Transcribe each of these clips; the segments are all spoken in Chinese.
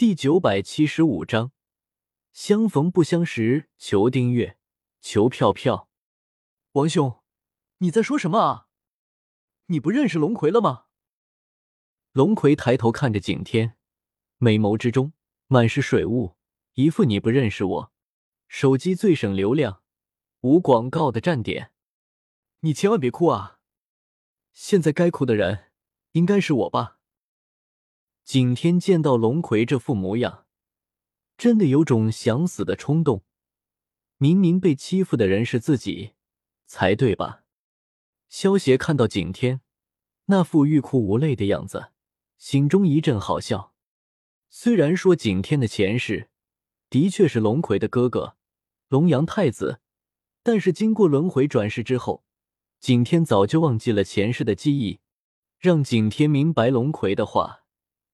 第九百七十五章，相逢不相识。求订阅，求票票。王兄，你在说什么啊？你不认识龙葵了吗？龙葵抬头看着景天，美眸之中满是水雾，一副你不认识我。手机最省流量，无广告的站点。你千万别哭啊！现在该哭的人应该是我吧？景天见到龙葵这副模样，真的有种想死的冲动。明明被欺负的人是自己，才对吧？萧协看到景天那副欲哭无泪的样子，心中一阵好笑。虽然说景天的前世的确是龙葵的哥哥龙阳太子，但是经过轮回转世之后，景天早就忘记了前世的记忆。让景天明白龙葵的话。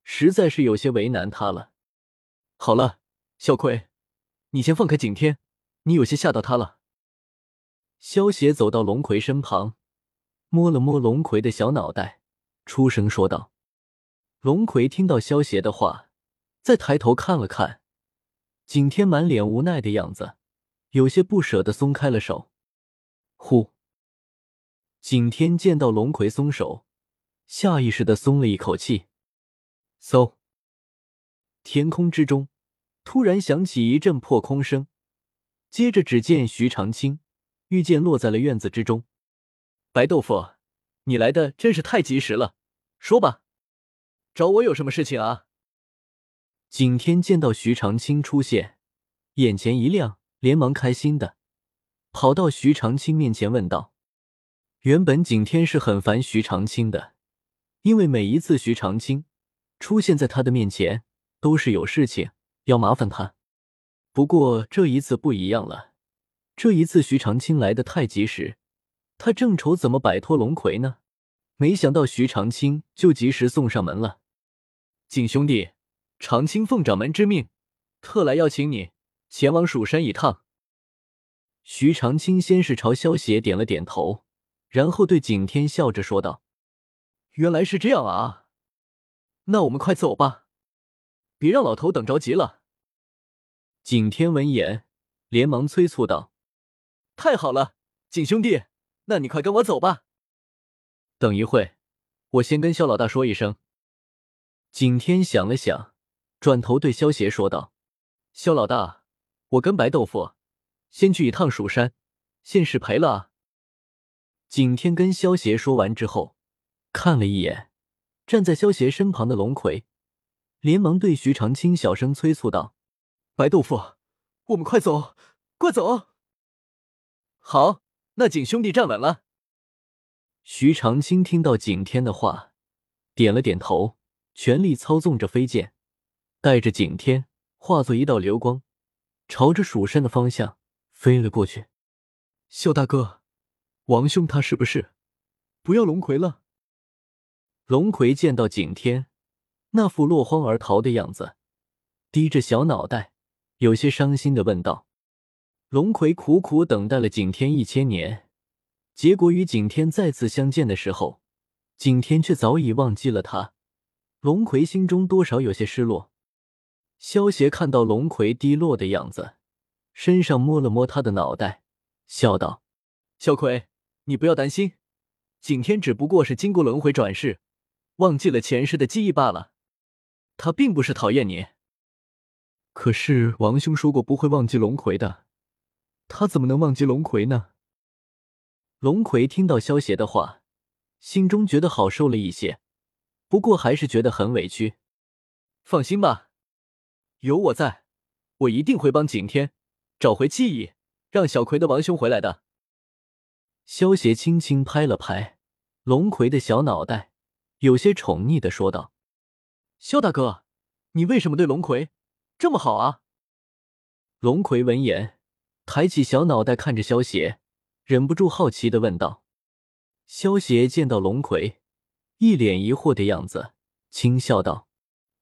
实在是有些为难他了。好了，小葵，你先放开景天，你有些吓到他了。萧邪走到龙葵身旁，摸了摸龙葵的小脑袋，出声说道：“龙葵听到萧邪的话，再抬头看了看景天，满脸无奈的样子，有些不舍得松开了手。呼，景天见到龙葵松手，下意识的松了一口气。”嗖！天空之中突然响起一阵破空声，接着只见徐长卿御剑落在了院子之中。白豆腐，你来的真是太及时了。说吧，找我有什么事情啊？景天见到徐长卿出现，眼前一亮，连忙开心的跑到徐长卿面前问道：“原本景天是很烦徐长卿的，因为每一次徐长卿……”出现在他的面前都是有事情要麻烦他，不过这一次不一样了。这一次徐长卿来的太及时，他正愁怎么摆脱龙葵呢，没想到徐长卿就及时送上门了。景兄弟，长青奉掌门之命，特来邀请你前往蜀山一趟。徐长卿先是朝萧邪点了点头，然后对景天笑着说道：“原来是这样啊。”那我们快走吧，别让老头等着急了。景天闻言，连忙催促道：“太好了，景兄弟，那你快跟我走吧。”等一会，我先跟萧老大说一声。景天想了想，转头对萧邪说道：“萧老大，我跟白豆腐先去一趟蜀山，现世赔了。”景天跟萧邪说完之后，看了一眼。站在萧邪身旁的龙葵，连忙对徐长卿小声催促道：“白豆腐，我们快走，快走！”好，那景兄弟站稳了。徐长卿听到景天的话，点了点头，全力操纵着飞剑，带着景天化作一道流光，朝着蜀山的方向飞了过去。萧大哥，王兄他是不是不要龙葵了？龙葵见到景天那副落荒而逃的样子，低着小脑袋，有些伤心的问道：“龙葵苦苦等待了景天一千年，结果与景天再次相见的时候，景天却早已忘记了他。龙葵心中多少有些失落。”萧邪看到龙葵低落的样子，身上摸了摸他的脑袋，笑道：“小葵，你不要担心，景天只不过是经过轮回转世。”忘记了前世的记忆罢了，他并不是讨厌你。可是王兄说过不会忘记龙葵的，他怎么能忘记龙葵呢？龙葵听到萧邪的话，心中觉得好受了一些，不过还是觉得很委屈。放心吧，有我在，我一定会帮景天找回记忆，让小葵的王兄回来的。萧邪轻轻拍了拍龙葵的小脑袋。有些宠溺的说道：“萧大哥，你为什么对龙葵这么好啊？”龙葵闻言，抬起小脑袋看着萧邪，忍不住好奇的问道：“萧邪见到龙葵，一脸疑惑的样子，轻笑道：‘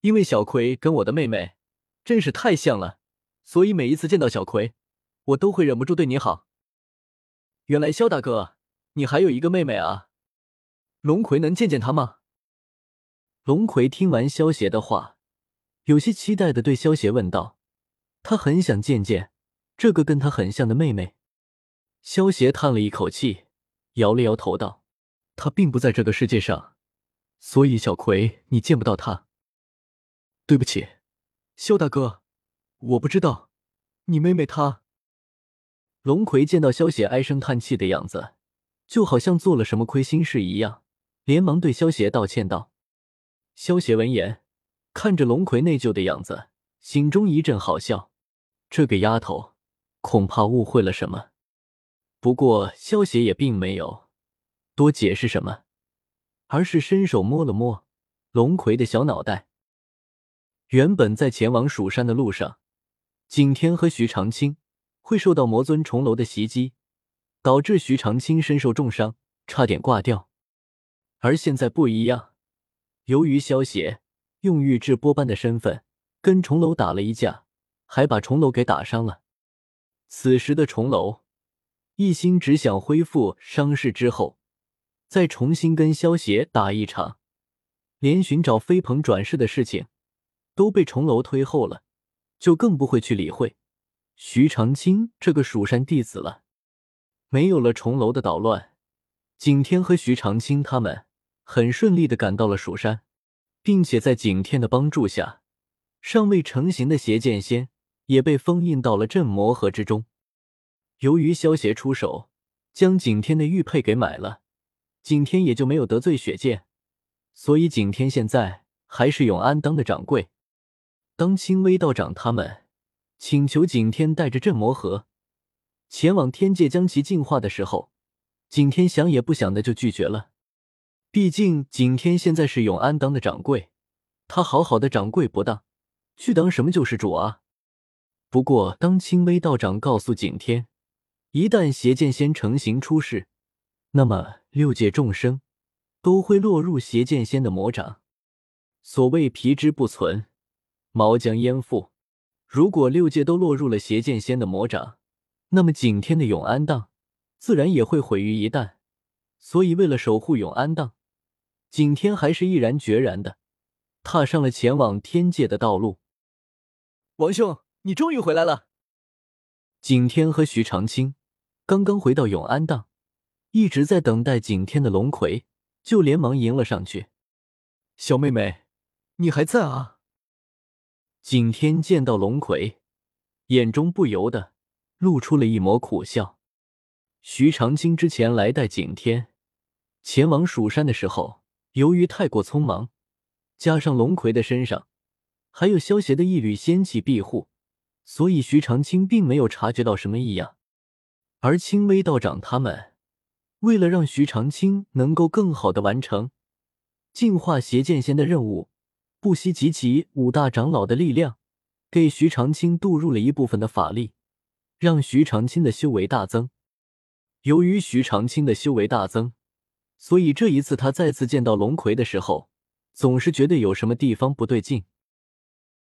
因为小葵跟我的妹妹真是太像了，所以每一次见到小葵，我都会忍不住对你好。’原来萧大哥，你还有一个妹妹啊？龙葵能见见她吗？”龙葵听完萧邪的话，有些期待的对萧邪问道：“他很想见见这个跟他很像的妹妹。”萧邪叹了一口气，摇了摇头道：“他并不在这个世界上，所以小葵你见不到他。对不起，萧大哥，我不知道，你妹妹她。”龙葵见到萧邪唉声叹气的样子，就好像做了什么亏心事一样，连忙对萧邪道歉道：“萧邪闻言，看着龙葵内疚的样子，心中一阵好笑。这个丫头恐怕误会了什么。不过萧邪也并没有多解释什么，而是伸手摸了摸龙葵的小脑袋。原本在前往蜀山的路上，景天和徐长卿。会受到魔尊重楼的袭击，导致徐长卿身受重伤，差点挂掉。而现在不一样，由于萧邪用玉智波般的身份跟重楼打了一架，还把重楼给打伤了。此时的重楼一心只想恢复伤势之后，再重新跟萧邪打一场，连寻找飞鹏转世的事情都被重楼推后了，就更不会去理会。徐长卿这个蜀山弟子了，没有了重楼的捣乱，景天和徐长卿他们很顺利的赶到了蜀山，并且在景天的帮助下，尚未成型的邪剑仙也被封印到了镇魔盒之中。由于萧邪出手将景天的玉佩给买了，景天也就没有得罪雪剑，所以景天现在还是永安当的掌柜。当青微道长他们。请求景天带着镇魔盒前往天界将其净化的时候，景天想也不想的就拒绝了。毕竟景天现在是永安当的掌柜，他好好的掌柜不当，去当什么救世主啊？不过当青微道长告诉景天，一旦邪剑仙成型出世，那么六界众生都会落入邪剑仙的魔掌。所谓皮之不存，毛将焉附。如果六界都落入了邪剑仙的魔掌，那么景天的永安当自然也会毁于一旦。所以，为了守护永安当，景天还是毅然决然的踏上了前往天界的道路。王兄，你终于回来了！景天和徐长卿刚刚回到永安当，一直在等待景天的龙葵就连忙迎了上去。小妹妹，你还在啊？景天见到龙葵，眼中不由得露出了一抹苦笑。徐长卿之前来带景天前往蜀山的时候，由于太过匆忙，加上龙葵的身上还有萧邪的一缕仙气庇护，所以徐长卿并没有察觉到什么异样。而青微道长他们为了让徐长卿能够更好的完成净化邪剑仙的任务。不惜集齐五大长老的力量，给徐长卿渡入了一部分的法力，让徐长卿的修为大增。由于徐长卿的修为大增，所以这一次他再次见到龙葵的时候，总是觉得有什么地方不对劲。